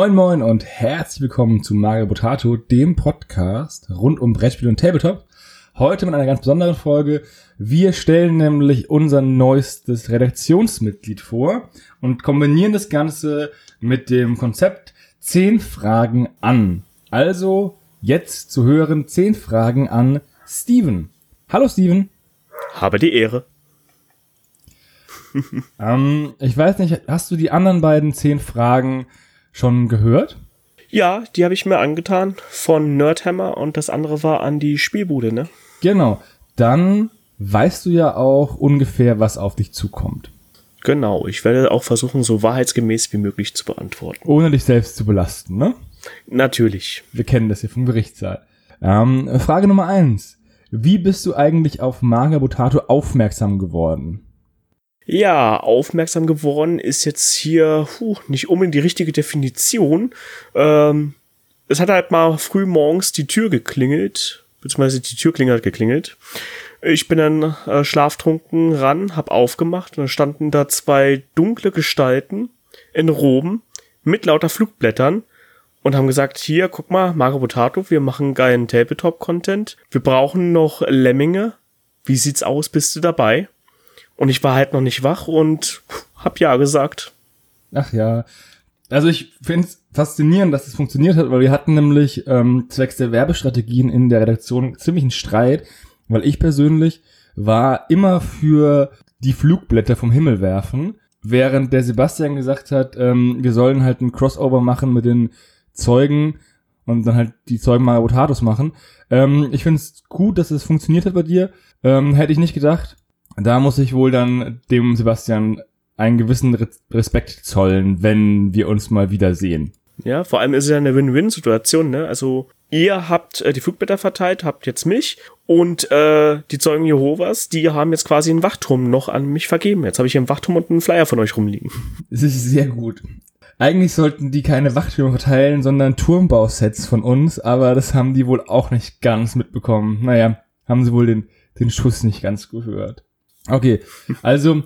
Moin Moin und herzlich willkommen zu Mario Potato, dem Podcast rund um Brettspiel und Tabletop. Heute mit einer ganz besonderen Folge. Wir stellen nämlich unser neuestes Redaktionsmitglied vor und kombinieren das Ganze mit dem Konzept 10 Fragen an. Also jetzt zu hören 10 Fragen an Steven. Hallo Steven. Habe die Ehre. ähm, ich weiß nicht, hast du die anderen beiden 10 Fragen schon gehört? Ja, die habe ich mir angetan von Nerdhammer und das andere war an die Spielbude, ne? Genau. Dann weißt du ja auch ungefähr, was auf dich zukommt. Genau, ich werde auch versuchen, so wahrheitsgemäß wie möglich zu beantworten. Ohne dich selbst zu belasten, ne? Natürlich. Wir kennen das hier vom Gerichtssaal. Ähm, Frage Nummer eins. Wie bist du eigentlich auf Magabotato aufmerksam geworden? Ja, aufmerksam geworden ist jetzt hier puh, nicht unbedingt die richtige Definition. Ähm, es hat halt mal früh morgens die Tür geklingelt, beziehungsweise die Türklingel hat geklingelt. Ich bin dann äh, schlaftrunken ran, hab aufgemacht und da standen da zwei dunkle Gestalten in Roben mit lauter Flugblättern und haben gesagt, hier, guck mal, Mario Potato, wir machen geilen Tabletop-Content. Wir brauchen noch Lemminge. Wie sieht's aus? Bist du dabei? Und ich war halt noch nicht wach und hab ja gesagt. Ach ja. Also ich finde es faszinierend, dass es funktioniert hat, weil wir hatten nämlich ähm, zwecks der Werbestrategien in der Redaktion ziemlich einen Streit, weil ich persönlich war immer für die Flugblätter vom Himmel werfen, während der Sebastian gesagt hat, ähm, wir sollen halt ein Crossover machen mit den Zeugen und dann halt die Zeugen Marabotatus machen. Ähm, ich finde es gut, dass es funktioniert hat bei dir. Ähm, hätte ich nicht gedacht. Da muss ich wohl dann dem Sebastian einen gewissen Respekt zollen, wenn wir uns mal wiedersehen. Ja, vor allem ist es ja eine Win-Win-Situation, ne? Also ihr habt äh, die Flugblätter verteilt, habt jetzt mich und äh, die Zeugen Jehovas, die haben jetzt quasi einen Wachturm noch an mich vergeben. Jetzt habe ich hier einen Wachturm und einen Flyer von euch rumliegen. Das ist sehr gut. Eigentlich sollten die keine Wachtürme verteilen, sondern Turmbausets von uns, aber das haben die wohl auch nicht ganz mitbekommen. Naja, haben sie wohl den, den Schuss nicht ganz gehört. Okay, also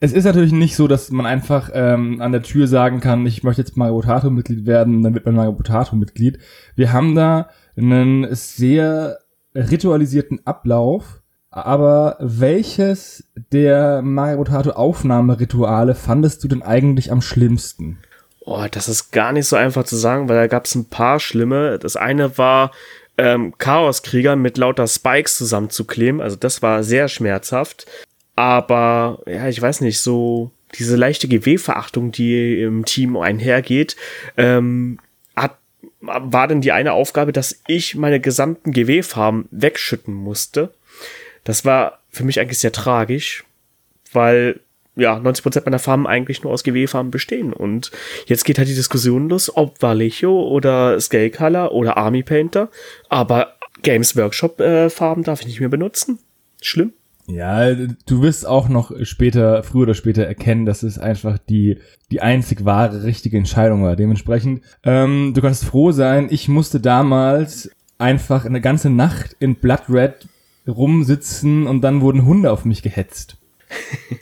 es ist natürlich nicht so, dass man einfach ähm, an der Tür sagen kann, ich möchte jetzt Mario Potato Mitglied werden, dann wird man Mario Potato Mitglied. Wir haben da einen sehr ritualisierten Ablauf, aber welches der Mario Potato Aufnahmerituale fandest du denn eigentlich am schlimmsten? Oh, das ist gar nicht so einfach zu sagen, weil da gab es ein paar schlimme. Das eine war ähm, Chaoskrieger mit lauter Spikes zusammenzukleben. Also das war sehr schmerzhaft. Aber ja, ich weiß nicht, so diese leichte GW-Verachtung, die im Team einhergeht, ähm, hat, war denn die eine Aufgabe, dass ich meine gesamten GW-Farben wegschütten musste. Das war für mich eigentlich sehr tragisch, weil ja, 90% meiner Farben eigentlich nur aus GW-Farben bestehen. Und jetzt geht halt die Diskussion los, ob Vallejo oder Scale Color oder Army Painter. Aber Games Workshop äh, darf ich nicht mehr benutzen. Schlimm. Ja, du wirst auch noch später, früher oder später erkennen, dass es einfach die, die einzig wahre, richtige Entscheidung war. Dementsprechend, ähm, du kannst froh sein, ich musste damals einfach eine ganze Nacht in Blood Red rumsitzen und dann wurden Hunde auf mich gehetzt.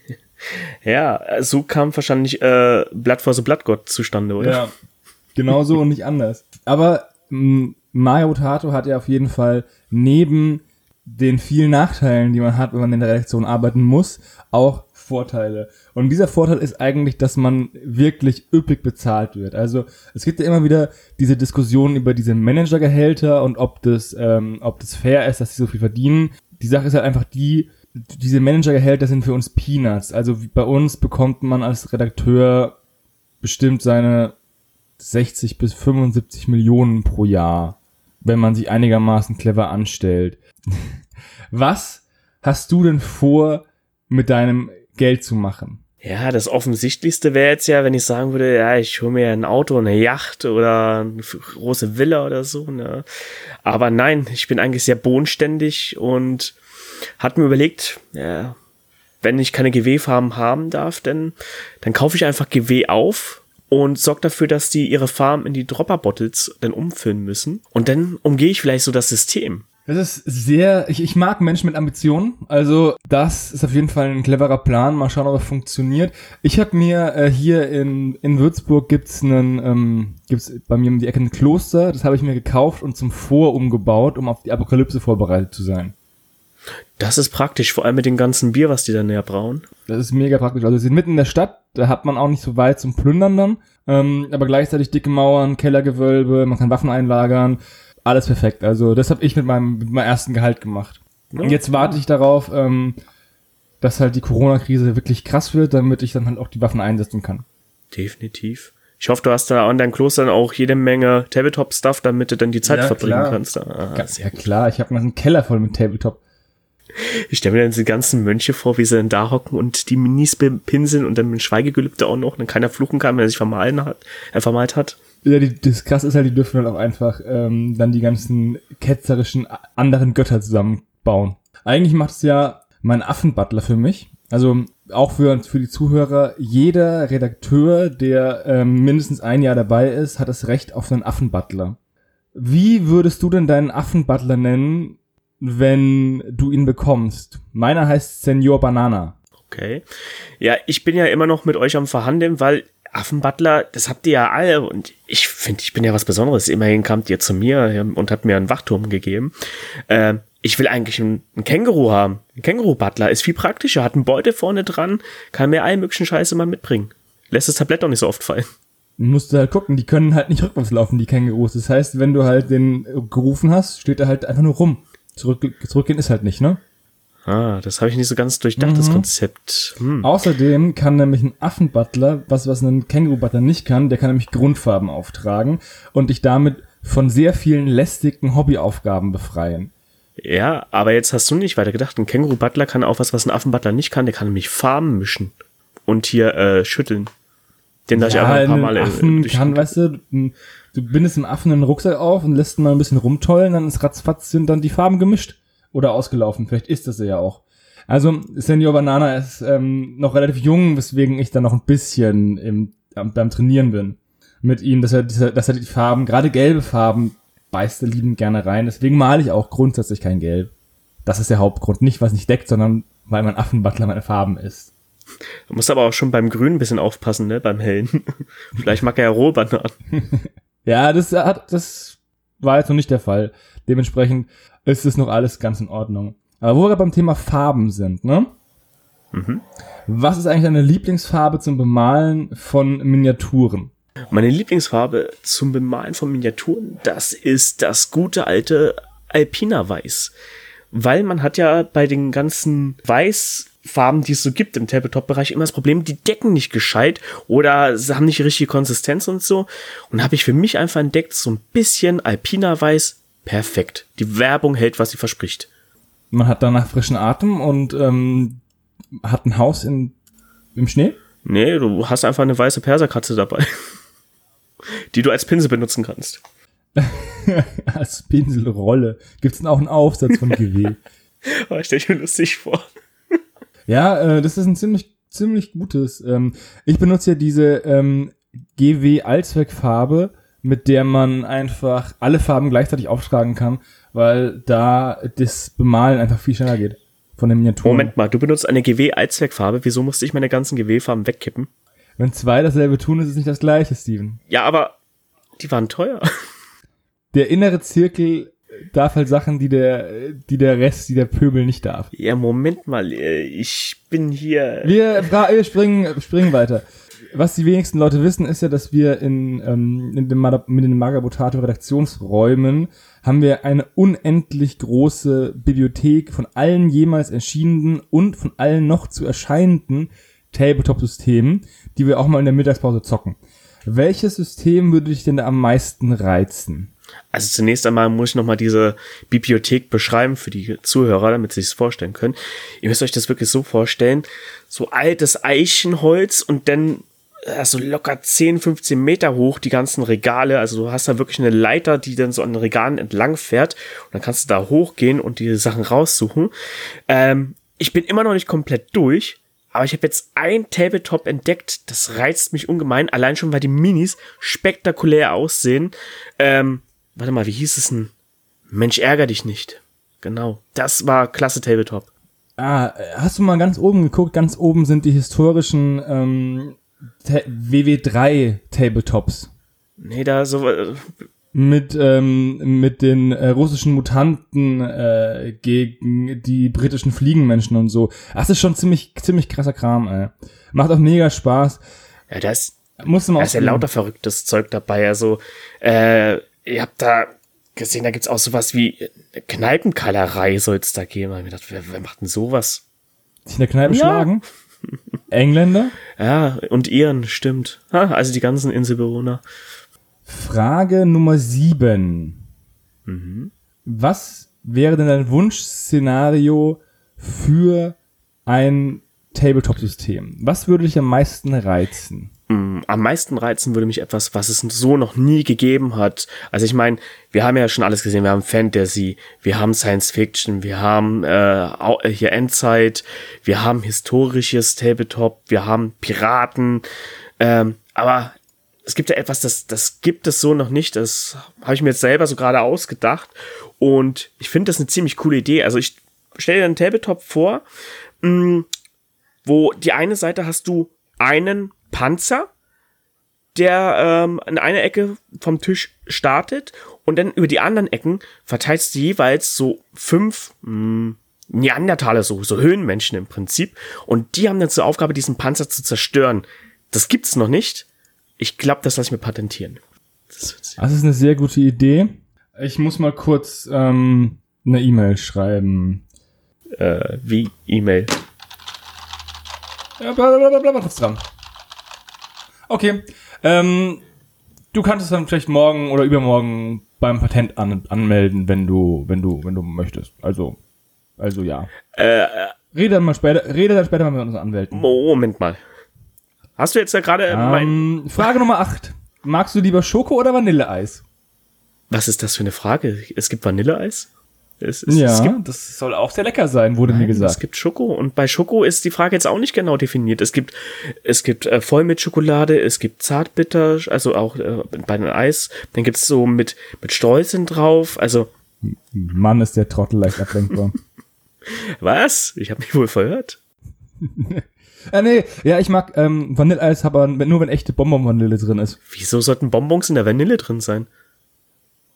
Ja, so kam wahrscheinlich äh, Blood for the Blood God zustande, oder? Ja, genau so und nicht anders. Aber Mario Potato hat ja auf jeden Fall neben den vielen Nachteilen, die man hat, wenn man in der Redaktion arbeiten muss, auch Vorteile. Und dieser Vorteil ist eigentlich, dass man wirklich üppig bezahlt wird. Also es gibt ja immer wieder diese Diskussion über diese Managergehälter und ob das, ähm, ob das fair ist, dass sie so viel verdienen. Die Sache ist halt einfach die, diese Managergehälter sind für uns Peanuts. Also bei uns bekommt man als Redakteur bestimmt seine 60 bis 75 Millionen pro Jahr, wenn man sich einigermaßen clever anstellt. Was hast du denn vor, mit deinem Geld zu machen? Ja, das Offensichtlichste wäre jetzt ja, wenn ich sagen würde, ja, ich hole mir ein Auto, eine Yacht oder eine große Villa oder so. Ne? Aber nein, ich bin eigentlich sehr bodenständig und hat mir überlegt, ja, wenn ich keine GW-Farben haben darf, denn, dann kaufe ich einfach GW auf und sorge dafür, dass die ihre Farben in die Dropper-Bottles dann umfüllen müssen. Und dann umgehe ich vielleicht so das System. Das ist sehr, ich, ich mag Menschen mit Ambitionen. Also das ist auf jeden Fall ein cleverer Plan. Mal schauen, ob er funktioniert. Ich habe mir äh, hier in, in Würzburg gibt's einen, ähm, gibt's bei mir um die Ecke ein Kloster. Das habe ich mir gekauft und zum Vor umgebaut, um auf die Apokalypse vorbereitet zu sein. Das ist praktisch, vor allem mit dem ganzen Bier, was die da näher brauen. Das ist mega praktisch. Also sie sind mitten in der Stadt, da hat man auch nicht so weit zum Plündern dann. Ähm, aber gleichzeitig dicke Mauern, Kellergewölbe, man kann Waffen einlagern alles perfekt. Also das habe ich mit meinem, mit meinem ersten Gehalt gemacht. Und jetzt warte ich darauf, ähm, dass halt die Corona-Krise wirklich krass wird, damit ich dann halt auch die Waffen einsetzen kann. Definitiv. Ich hoffe, du hast da an deinem Kloster auch jede Menge Tabletop-Stuff, damit du dann die Zeit ja, verbringen klar. kannst. Ah, ja klar, ich habe einen Keller voll mit Tabletop. Ich stelle mir dann diese ganzen Mönche vor, wie sie dann da hocken und die Minis pinseln und dann mit Schweigegelübde auch noch dann keiner fluchen kann, wenn er sich vermalen hat, er vermalt hat. Ja, die, das krasse ist halt, die dürfen halt auch einfach ähm, dann die ganzen ketzerischen anderen Götter zusammenbauen. Eigentlich macht es ja mein Affenbutler für mich. Also auch für, für die Zuhörer, jeder Redakteur, der ähm, mindestens ein Jahr dabei ist, hat das Recht auf einen Affenbutler. Wie würdest du denn deinen Affenbutler nennen, wenn du ihn bekommst? Meiner heißt Senor Banana. Okay. Ja, ich bin ja immer noch mit euch am Verhandeln, weil Affenbutler, das habt ihr ja alle und ich finde, ich bin ja was Besonderes. Immerhin kamt ihr zu mir und habt mir einen Wachturm gegeben. Äh, ich will eigentlich einen, Känguru haben. Ein Känguru-Butler ist viel praktischer, hat einen Beute vorne dran, kann mir allen möglichen Scheiße mal mitbringen. Lässt das Tablett auch nicht so oft fallen. Musst du halt gucken, die können halt nicht rückwärts laufen, die Kängurus. Das heißt, wenn du halt den gerufen hast, steht er halt einfach nur rum. Zurück, zurückgehen ist halt nicht, ne? Ah, das habe ich nicht so ganz durchdacht, mhm. das Konzept. Hm. Außerdem kann nämlich ein Affenbutler, was, was ein Känguru-Butler nicht kann, der kann nämlich Grundfarben auftragen und dich damit von sehr vielen lästigen Hobbyaufgaben befreien. Ja, aber jetzt hast du nicht weiter gedacht. Ein Känguru-Butler kann auch was, was ein Affenbutler nicht kann. Der kann nämlich Farben mischen und hier äh, schütteln. Den ja, ich einfach ein paar Mal Affen kann, weißt du, du bindest dem Affen einen Rucksack auf und lässt ihn mal ein bisschen rumtollen, dann ist ratzfatz sind dann die Farben gemischt oder ausgelaufen. Vielleicht ist das ja auch. Also Senior Banana ist ähm, noch relativ jung, weswegen ich da noch ein bisschen im, beim Trainieren bin mit ihm, dass er, dass er die Farben, gerade gelbe Farben, beißt er liebend gerne rein. Deswegen male ich auch grundsätzlich kein Gelb. Das ist der Hauptgrund. Nicht, was nicht deckt, sondern weil mein Affenbutler meine Farben ist. Du musst aber auch schon beim Grün ein bisschen aufpassen, ne? Beim Hellen. Vielleicht mag er ja rohe Bananen. ja, das hat, das war jetzt noch nicht der Fall. Dementsprechend ist es noch alles ganz in Ordnung. Aber wo wir beim Thema Farben sind, ne? Mhm. Was ist eigentlich deine Lieblingsfarbe zum Bemalen von Miniaturen? Meine Lieblingsfarbe zum Bemalen von Miniaturen, das ist das gute alte Alpina Weiß. Weil man hat ja bei den ganzen Weißfarben, die es so gibt im Tabletop-Bereich, immer das Problem, die decken nicht gescheit oder sie haben nicht die richtige Konsistenz und so. Und habe ich für mich einfach entdeckt, so ein bisschen Alpina Weiß perfekt. Die Werbung hält, was sie verspricht. Man hat danach frischen Atem und ähm, hat ein Haus in, im Schnee? Nee, du hast einfach eine weiße Perserkatze dabei, die du als Pinsel benutzen kannst. als Pinselrolle. Gibt's denn auch einen Aufsatz von GW? oh, ich stelle mir lustig vor. ja, äh, das ist ein ziemlich, ziemlich gutes. Ähm, ich benutze ja diese ähm, GW Allzweckfarbe mit der man einfach alle Farben gleichzeitig auftragen kann, weil da das Bemalen einfach viel schneller geht. Von den Miniaturen. Moment mal, du benutzt eine GW-Allzweckfarbe. Wieso musste ich meine ganzen GW-Farben wegkippen? Wenn zwei dasselbe tun, ist es nicht das gleiche, Steven. Ja, aber die waren teuer. Der innere Zirkel darf halt Sachen, die der, die der Rest, die der Pöbel nicht darf. Ja, Moment mal, äh, ich bin hier. Wir, wir springen, springen weiter was die wenigsten Leute wissen, ist ja, dass wir in, ähm, in den, mit den Magabotato Redaktionsräumen haben wir eine unendlich große Bibliothek von allen jemals erschienenen und von allen noch zu erscheinenden Tabletop-Systemen, die wir auch mal in der Mittagspause zocken. Welches System würde dich denn am meisten reizen? Also zunächst einmal muss ich nochmal diese Bibliothek beschreiben für die Zuhörer, damit sie sich vorstellen können. Ihr müsst euch das wirklich so vorstellen. So altes Eichenholz und dann also locker 10, 15 Meter hoch, die ganzen Regale. Also du hast da wirklich eine Leiter, die dann so an den Regalen entlang fährt. Und dann kannst du da hochgehen und die Sachen raussuchen. Ähm, ich bin immer noch nicht komplett durch. Aber ich habe jetzt ein Tabletop entdeckt, das reizt mich ungemein, allein schon, weil die Minis spektakulär aussehen. Ähm, warte mal, wie hieß es denn? Mensch, ärger dich nicht. genau. Das war klasse Tabletop. Ah, hast du mal ganz oben geguckt? Ganz oben sind die historischen ähm, WW3 Tabletops. Nee, da so. Äh, mit ähm, mit den äh, russischen Mutanten äh, gegen die britischen Fliegenmenschen und so. Das ist schon ziemlich ziemlich krasser Kram, ey. Macht auch mega Spaß. Ja, das muss man da ist ja lauter verrücktes Zeug dabei. Also, äh, ihr habt da gesehen, da gibt's auch sowas wie Kneipenkeilerei soll es da geben. Ich mir gedacht, wer, wer macht denn sowas? Sich in der Kneipe ja. schlagen? Engländer? Ja, und Iren, stimmt. Ha, also die ganzen Inselbewohner. Frage Nummer sieben. Mhm. Was wäre denn dein Wunschszenario für ein Tabletop-System? Was würde dich am meisten reizen? Am meisten reizen würde mich etwas, was es so noch nie gegeben hat. Also ich meine, wir haben ja schon alles gesehen. Wir haben Fantasy, wir haben Science Fiction, wir haben äh, hier Endzeit, wir haben historisches Tabletop, wir haben Piraten. Ähm, aber es gibt ja etwas, das, das gibt es so noch nicht. Das habe ich mir jetzt selber so gerade ausgedacht. Und ich finde das eine ziemlich coole Idee. Also ich stelle dir einen Tabletop vor, mh, mm, wo die eine Seite hast du einen Panzer, der ähm, in einer Ecke vom Tisch startet und dann über die anderen Ecken verteilst du jeweils so fünf mh, hm, Neandertaler, so, so Höhenmenschen im Prinzip. Und die haben dann zur Aufgabe, diesen Panzer zu zerstören. Das gibt's noch nicht. Ich glaube, das lasse ich mir patentieren. Das, das ist eine sehr gute Idee. Ich muss mal kurz ähm, eine E-Mail schreiben. Äh, wie E-Mail? Ja, blablabla, bla, bla, dran. Okay. Ähm, du kannst es dann vielleicht morgen oder übermorgen beim Patent an, anmelden, wenn du, wenn du, wenn du möchtest. Also, also ja. Äh, rede dann mal später, rede dann später mal mit unseren Anwälten. Moment mal. Hast du jetzt ja gerade ähm, Frage Nummer 8. Magst du lieber Schoko oder Vanilleeis? Was ist das für eine Frage? Es gibt Vanilleeis? Es, es, ja, es gibt, das soll auch sehr lecker sein, wurde nein, mir gesagt. Es gibt Schoko und bei Schoko ist die Frage jetzt auch nicht genau definiert. Es gibt es gibt äh, voll mit Schokolade, es gibt zartbitter, also auch äh, bei den Eis. Dann gibt's so mit mit Streuseln drauf. Also Mann, ist der Trottel leicht ablenkbar. Was? Ich habe mich wohl verhört. Ah, nee, ja, ich mag ähm, Vanilleeis, aber nur wenn echte Bonbon-Vanille drin ist. Wieso sollten Bonbons in der Vanille drin sein?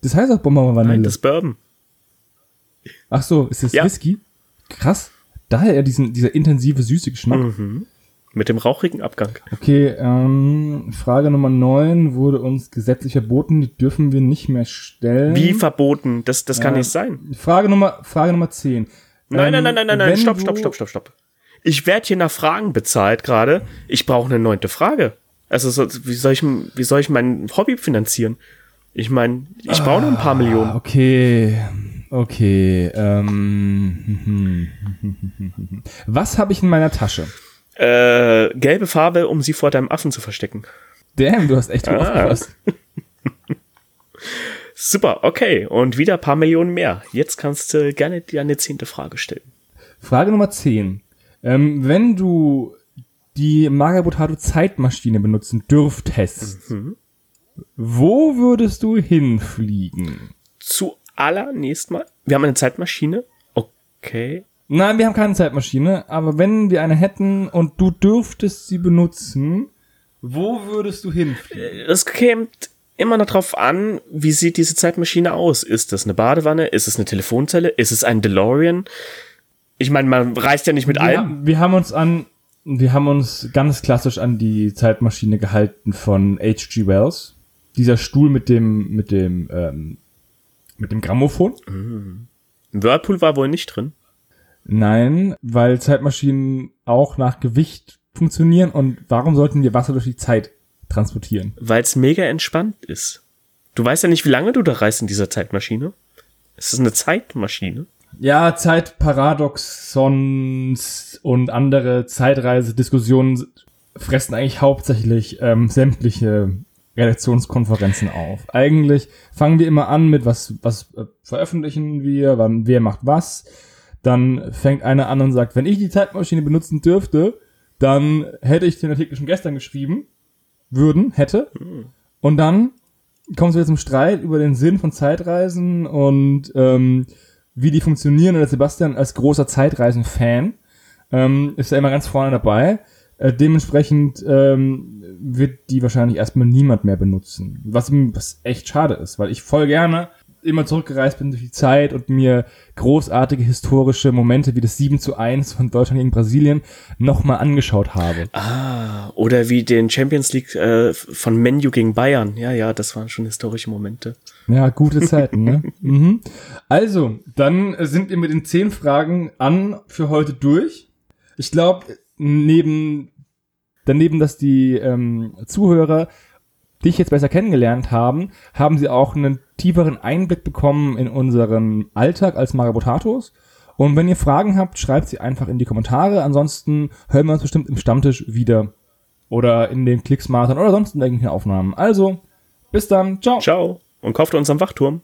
Das heißt auch Bonbon-Vanille. Nein, das Bourbon. Ach so, ist das ja. Whisky? Krass. Daher ja diesen, dieser intensive, süße Geschmack. Mhm. Mit dem rauchigen Abgang. Okay, ähm, Frage Nummer 9 wurde uns gesetzlich verboten, die dürfen wir nicht mehr stellen. Wie verboten? Das, das kann äh, nicht sein. Frage Nummer, Frage Nummer 10. Nein, ähm, nein, nein, nein, nein, nein, stopp, stopp, stopp, stopp, stopp. Ich werde hier nach Fragen bezahlt gerade. Ich brauche eine neunte Frage. Also, so, wie, soll ich, wie soll ich mein Hobby finanzieren? Ich meine, ich brauche noch ein paar ah, Millionen. Okay. Okay, ähm, was habe ich in meiner Tasche? Äh, gelbe Farbe, um sie vor deinem Affen zu verstecken. Damn, du hast echt ah. aufgepasst. Super, okay. Und wieder ein paar Millionen mehr. Jetzt kannst du gerne dir eine zehnte Frage stellen. Frage Nummer zehn. Ähm, wenn du die Magabotato Zeitmaschine benutzen dürftest, mhm. wo würdest du hinfliegen? Zu allernächst mal. Wir haben eine Zeitmaschine. Okay. Nein, wir haben keine Zeitmaschine, aber wenn wir eine hätten und du dürftest sie benutzen, wo würdest du hinfliegen? Es käme immer noch drauf an, wie sieht diese Zeitmaschine aus? Ist das eine Badewanne? Ist es eine Telefonzelle? Ist es ein DeLorean? Ich meine, man reist ja nicht mit wir allem. Haben, wir haben uns an, wir haben uns ganz klassisch an die Zeitmaschine gehalten von H.G. Wells. Dieser Stuhl mit dem, mit dem ähm, mit dem Grammophon? Mhm. Whirlpool war wohl nicht drin. Nein, weil Zeitmaschinen auch nach Gewicht funktionieren und warum sollten wir Wasser durch die Zeit transportieren? Weil es mega entspannt ist. Du weißt ja nicht, wie lange du da reist in dieser Zeitmaschine. Es ist eine Zeitmaschine. Ja, Zeitparadoxons und andere Zeitreisediskussionen fressen eigentlich hauptsächlich ähm, sämtliche Redaktionskonferenzen auf. Eigentlich fangen wir immer an mit was, was äh, veröffentlichen wir, wann, wer macht was. Dann fängt einer an und sagt, wenn ich die Zeitmaschine benutzen dürfte, dann hätte ich den Artikel schon gestern geschrieben, würden, hätte. Und dann kommen wir zum Streit über den Sinn von Zeitreisen und ähm, wie die funktionieren. Und der Sebastian als großer Zeitreisen-Fan ähm, ist ja immer ganz vorne dabei. Äh, dementsprechend ähm, wird die wahrscheinlich erstmal niemand mehr benutzen. Was, was echt schade ist, weil ich voll gerne immer zurückgereist bin durch die Zeit und mir großartige historische Momente wie das 7 zu 1 von Deutschland gegen Brasilien nochmal angeschaut habe. Ah, oder wie den Champions League äh, von Menu gegen Bayern. Ja, ja, das waren schon historische Momente. Ja, gute Zeiten, ne? mhm. Also, dann sind wir mit den zehn Fragen an für heute durch. Ich glaube, neben daneben, dass die ähm, Zuhörer dich jetzt besser kennengelernt haben, haben sie auch einen tieferen Einblick bekommen in unseren Alltag als Marabotatos. Und wenn ihr Fragen habt, schreibt sie einfach in die Kommentare. Ansonsten hören wir uns bestimmt im Stammtisch wieder. Oder in den Klicksmartern oder sonst in irgendwelchen Aufnahmen. Also, bis dann. Ciao. Ciao. Und kauft uns am Wachturm.